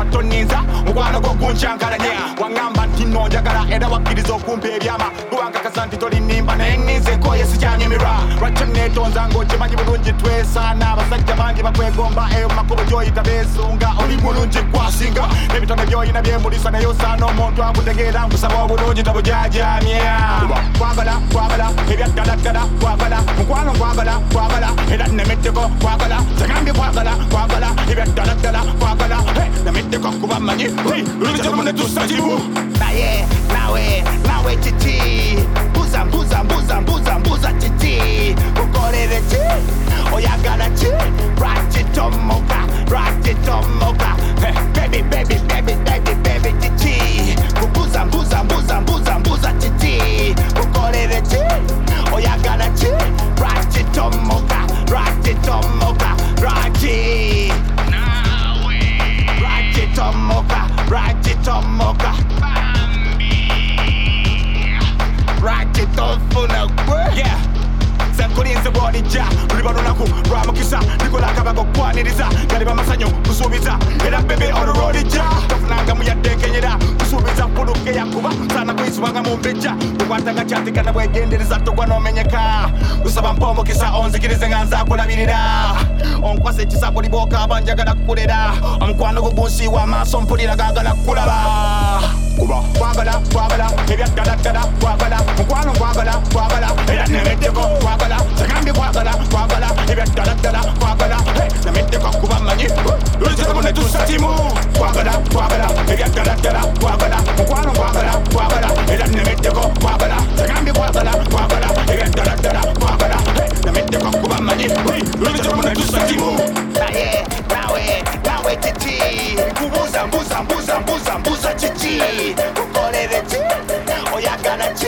Atoninza mukwano gwo guncankalanya waŋŋamba nti nno njagala era wakkiriza okumpa ebyama. Kubankakasa nti tolinimba naye nninze nkoye sikyanyumirwa lwakyo neetonza ng'okimanyi bulungi twesaana? Abasajja bangi bakwegomba eyo mu makubo gy'oyita beesunga. Oli mulungi kwasinga n'ebitone by'oyina byemulisa naye osaana omuntu akutegeera nkusaba obulungi tabujajamya kwagala kwagala ebyaddaladdala kwagala mukwano kwagala kwagala era nemeddeko kwagala zagambye kwagala kwagala ebyaddaladdala kwagala nemeddeko kuba mmanyi netusa kibu. Naye nawe nawe kiki mbuza mbuza mbuza mbuza mbuza oyagala ki lwakitomoka lwakitomoka baby baby baby baby baby oyagala ki lwakitomoka lwakitomoka lwaki lwakitomoka lwakitomoka lwakitofuna gwe yeah. Senkulinze bwonijja luliba lunaku lwa mukisa. Likola akabago kwaniriza gali bamasanyu kusuubiza era bebe olulwolijja tofunangamu yaddenkenyera kusuubiza puluke yakuba sana kuyisibwanga mu mbejja kukwatanga kyatikana bwegendereza togwa n'omenyeka kusaba mpa omukisa onzikirize nga nzakulabirira onkwasa ekisako libwokaaba njagala kukulera omukwano gwo gunsiiwa amaaso mpulira gagala kulaba kuba. Kwagala kwagala ebyaddaladdala kwagala mukwano kwagala kwagala era nemeddeko kwagala tegambye kwagala kwagala ebyaddaladdala kwagala nemeddeko kuba mmanyi lulitemu netusa kimu kwagala kwagala ebyaddaladdala kwagala mukwano kwagala kwagala era nemeddeko kwagala tegambye kwagala kwagala ebyaddaladdala kwagala nemeddeko kuba mmanyi lulitemu netusa kimu naye nawe nawe kiki kubuza mbuza mbuza mbuza mbuza kiki ukolere ki oyagala ki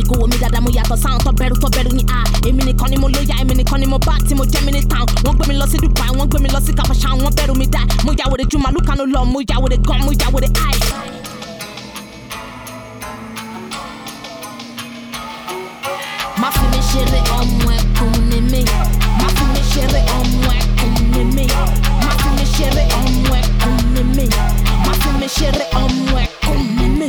mi kó wo mi dáadáa mo yàtọ̀ sáwọn tó bẹ̀rù tó bẹ̀rù ní a èmi nìkan ni mo lóya èmi nìkan ni mo bá tí mo jẹ́ mi ní town. Wọ́n gbé mi lọ sí dubai wọ́n gbé mi lọ sí kàfàṣà wọ́n bẹ̀rù mi dá. Mo yà wòde ju màlúù lọ mo yà wòde gan mo yà wòde ai. má fi mi ṣeré ọmọ ẹkùn ni mí. Má fi mi ṣeré ọmọ ẹkùn ni mí. Má fi mi ṣeré ọmọ ẹkùn ni mí. Má fi mi ṣeré ọmọ ẹkùn ni mí.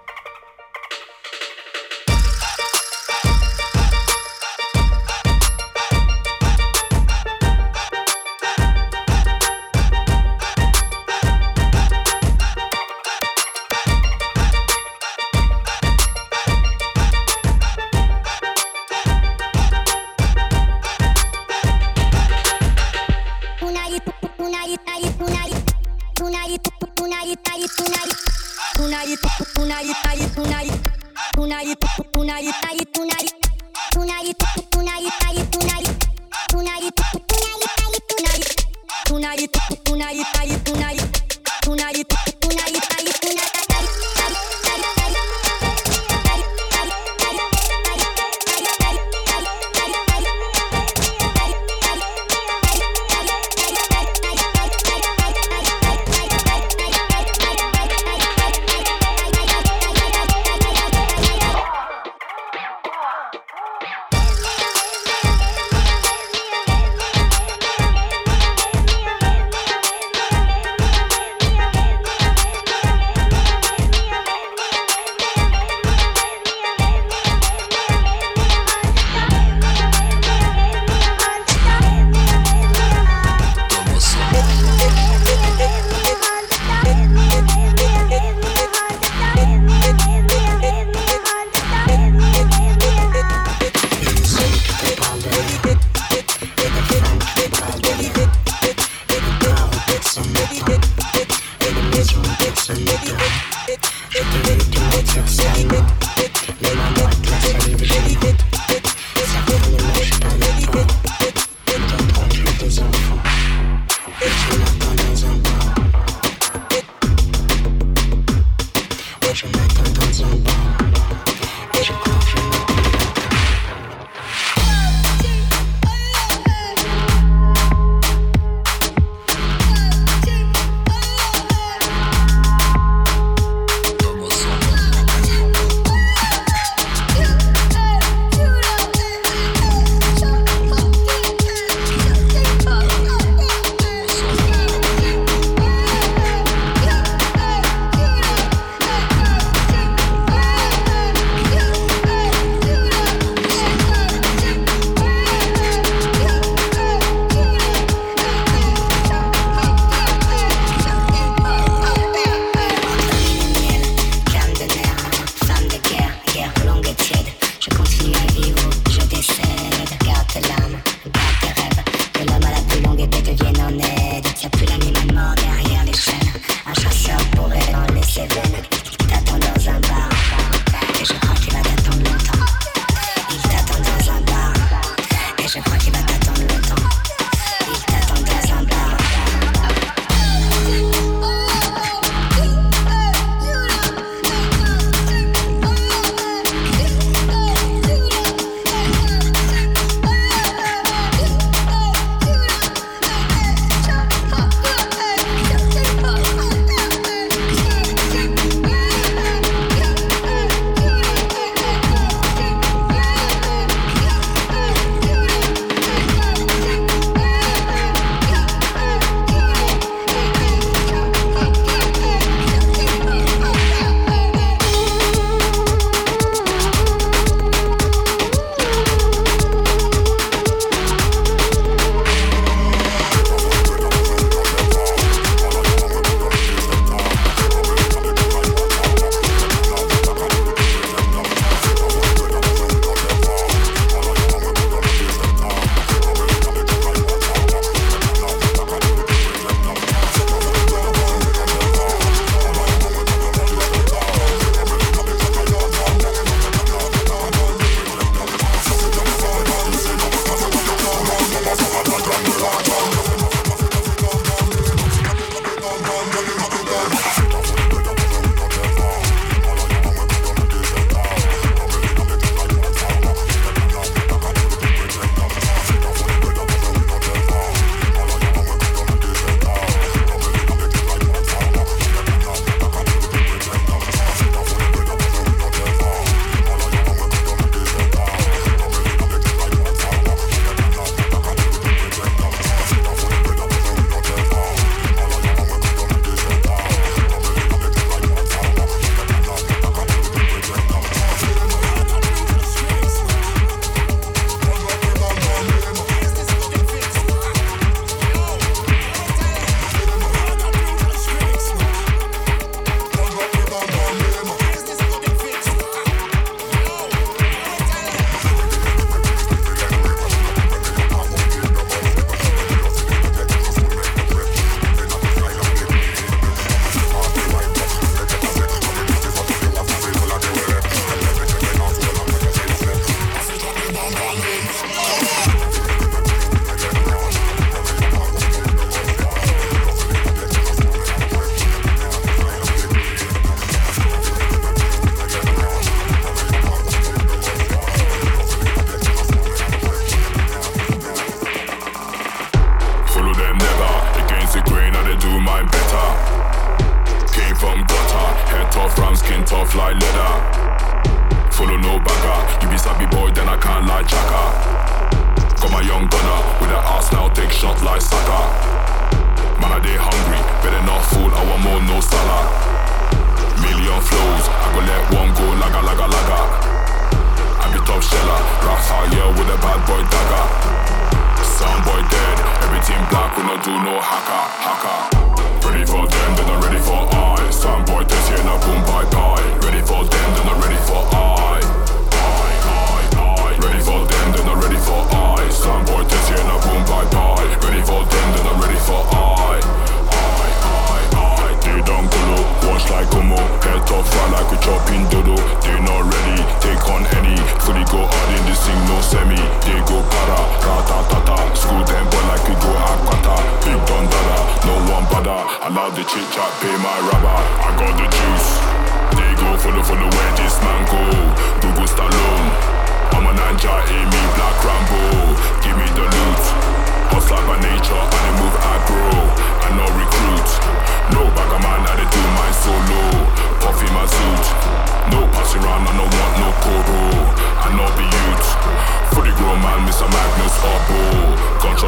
Baby,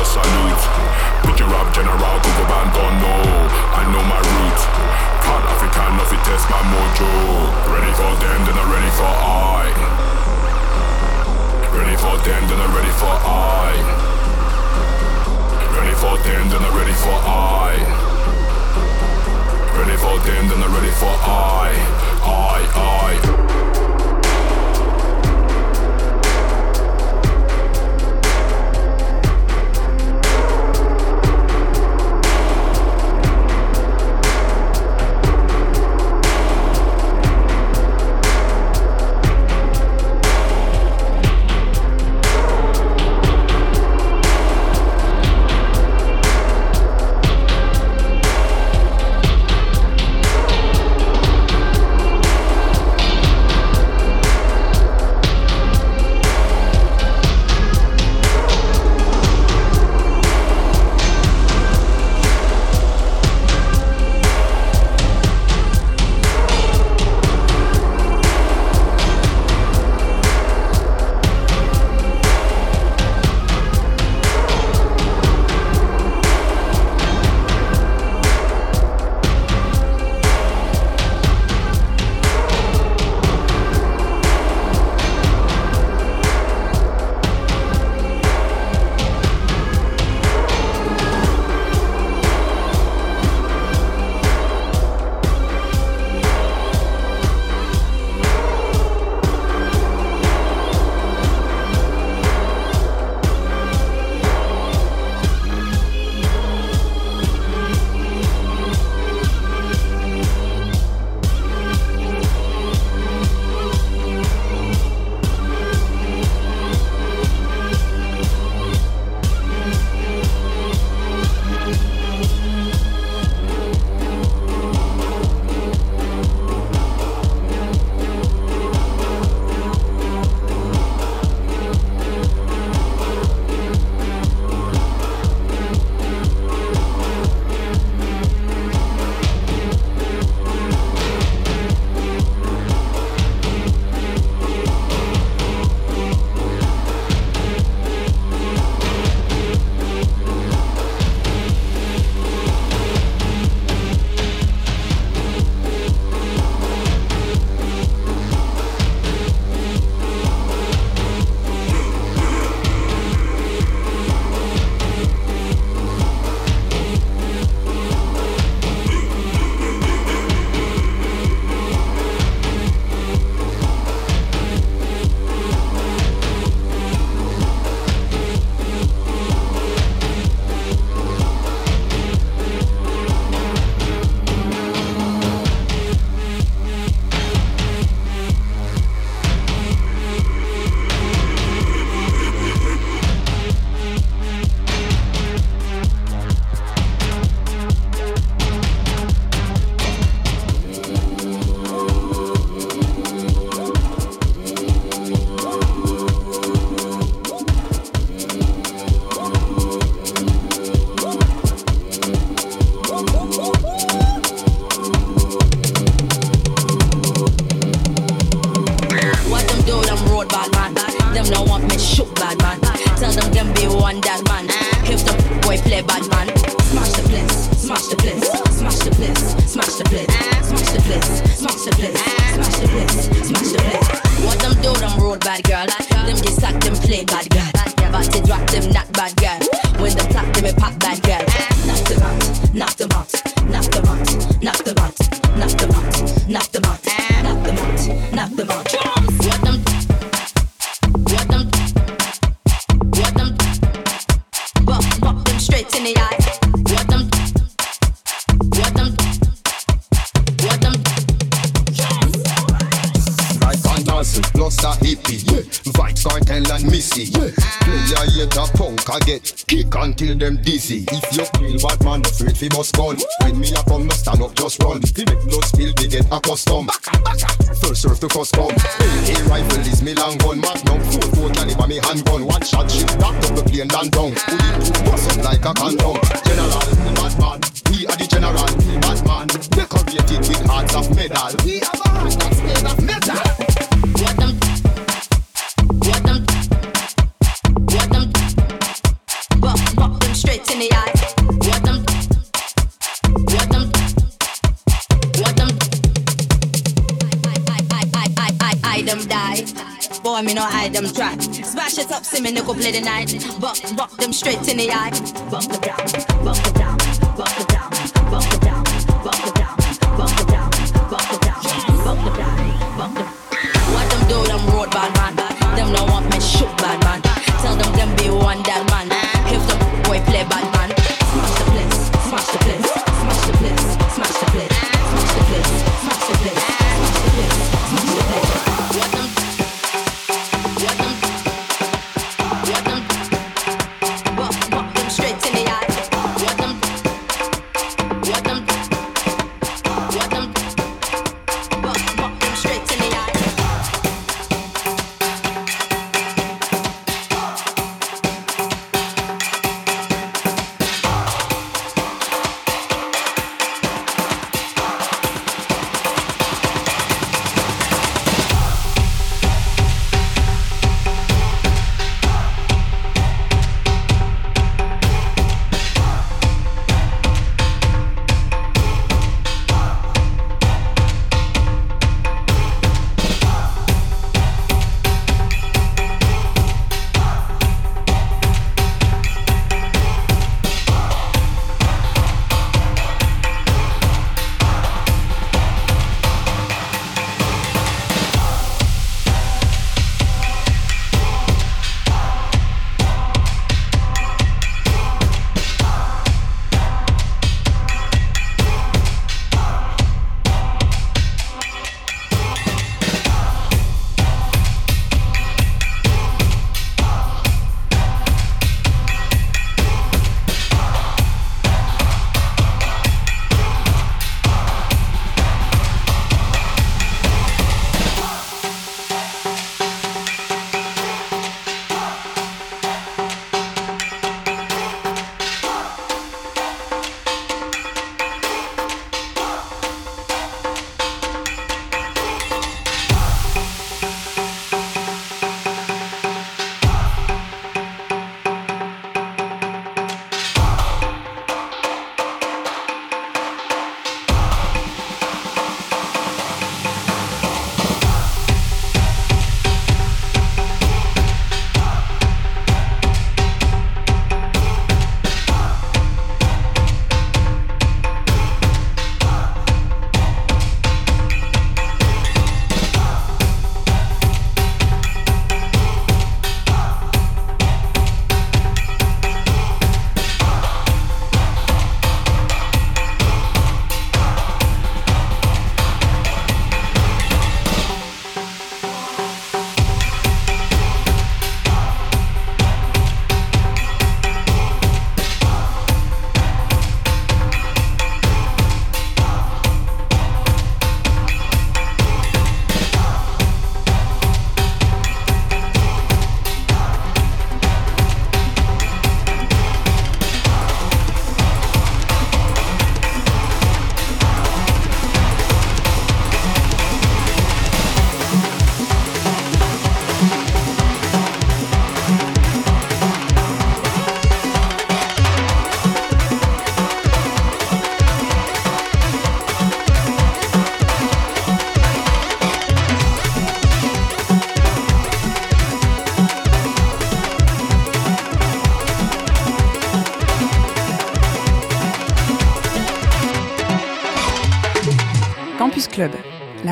a salute. picture your up, general, go go band on no. I know my route. Proud African, nothing test my mojo. Ready for them, then I'm ready for I. Ready for them, then I'm ready for I. Ready for them, then I'm ready for I. Ready for them, then I'm ready for I. I, I. Knock them out, knock them out, knock them out, knock them out, knock them out, Missy. Yeah. Player yet a punk I get kick until them dizzy. If you kill bad man, afraid fi bust gun. When me a come, no stand up, just run. Fi make blood spill, they get accustomed. First serve to custom. AK rifle is me long gun. Magnum four four caliber me handgun. One shot shit knock up the plane down down. Put it to bust up like a condom. General, bad man. We are the general, bad man. Decorated with hearts of metal. We have a heart of metal. I them die. Boy, me no hide them try. Smash it up, see me no go play the night. Buck, buck them straight in the eye. Buck them down, buck them down, buck them down. What them do, them road bad man. Them no want me shoot bad man. Tell them them be one that man. If the boy play bad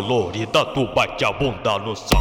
Colorida, tu bate a bunda no saco.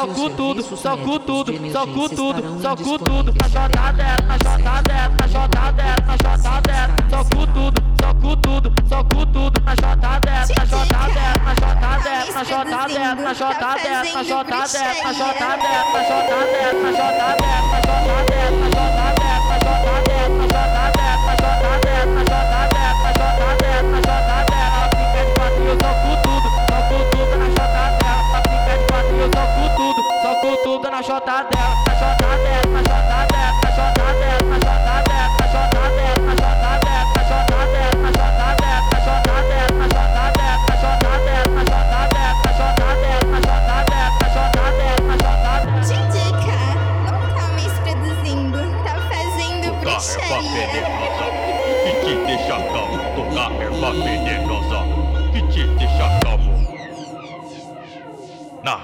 Soco tudo, soco tudo, soco tudo, soco tudo na chota dela, na chota dela, na chota dela, na chota dela. Soco tudo, soco tudo, soco tudo na chota dela, na chota dela, na chota dela, na chota dela, na chota dela, na chota dela, na chota dela, na chota dela, na chota dela, na chota dela, na chota dela.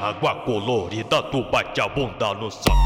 Água colorida, tu bate a bunda no saco.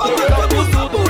bateu, foi pro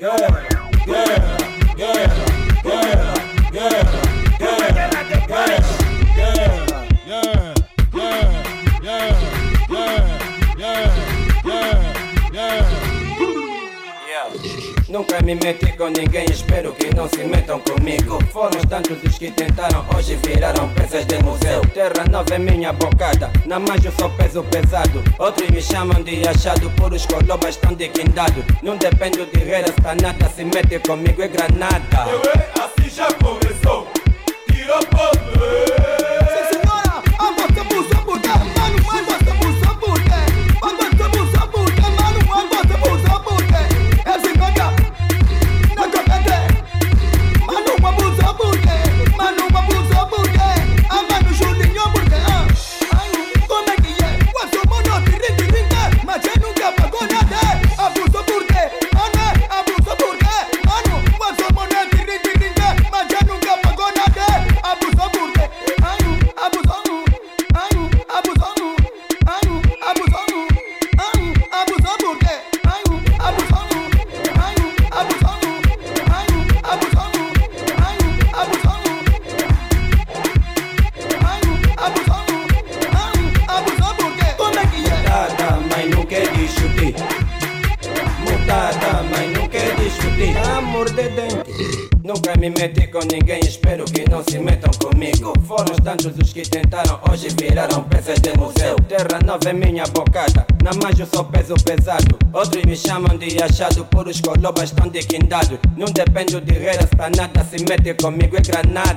Yeah, yeah, yeah. Nunca me meti com ninguém, espero que não se metam comigo. Foram tantos os que tentaram, hoje viraram peças de museu. Terra nova é minha bocada, na eu sou peso pesado. Outros me chamam de achado, por os colobas estão de guindado. Não dependo de reira, está nada, se mete comigo é granada. Assim já começou. Tira Sim, conmigo es Granada.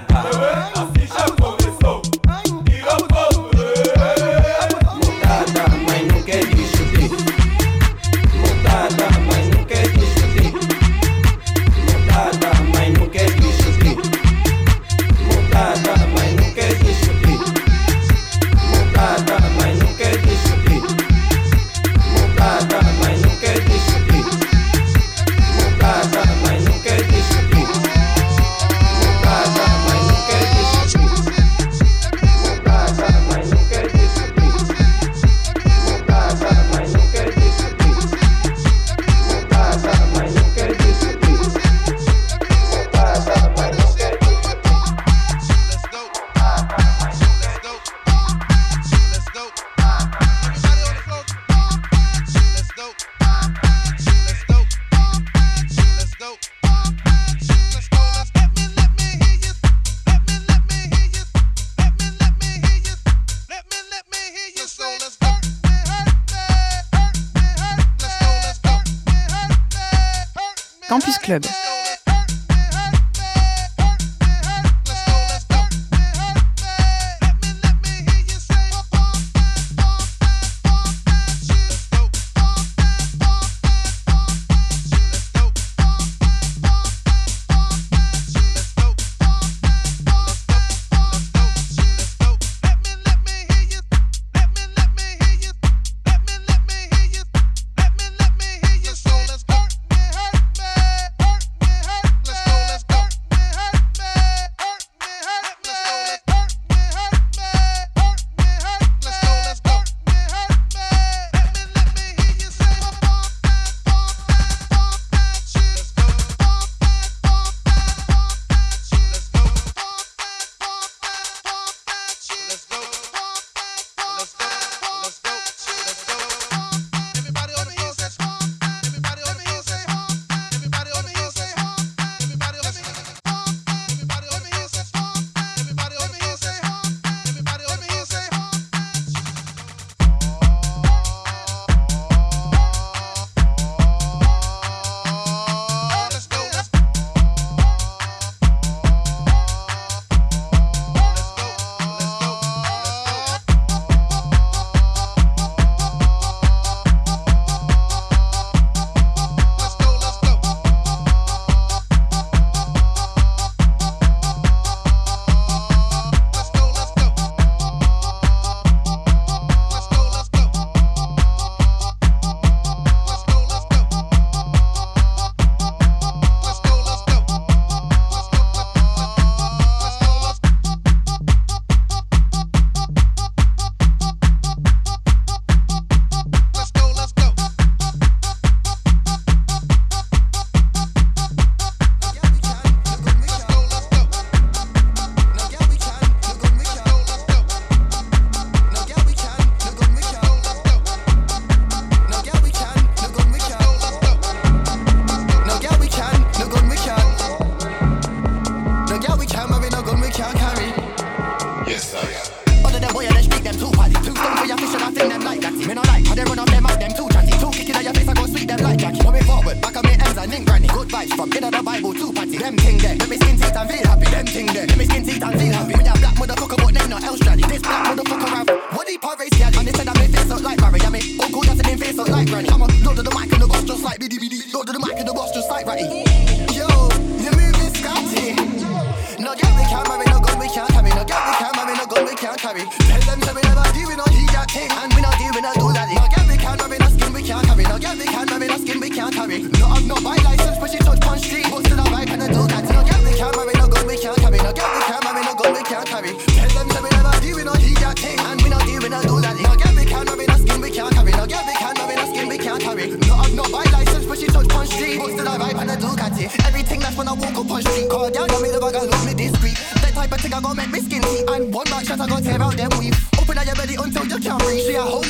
Club.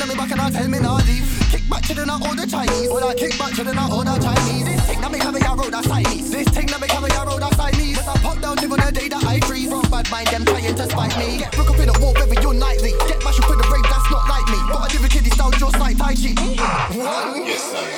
me back and I tell me not leave. Kick back to the not order Chinese. Well, I kick back to the not order Chinese. This thing that me cover your road outside Chinese. This thing that me cover your road outside Chinese. Cause I pop down tip on the day that I freeze. From bad mind, them trying to spite me. Get broke up in a war baby, you're nightly. Get mashed up with the rave, that's not like me. But I live a kiddie style just like Tai Chi. One. Yes, sir.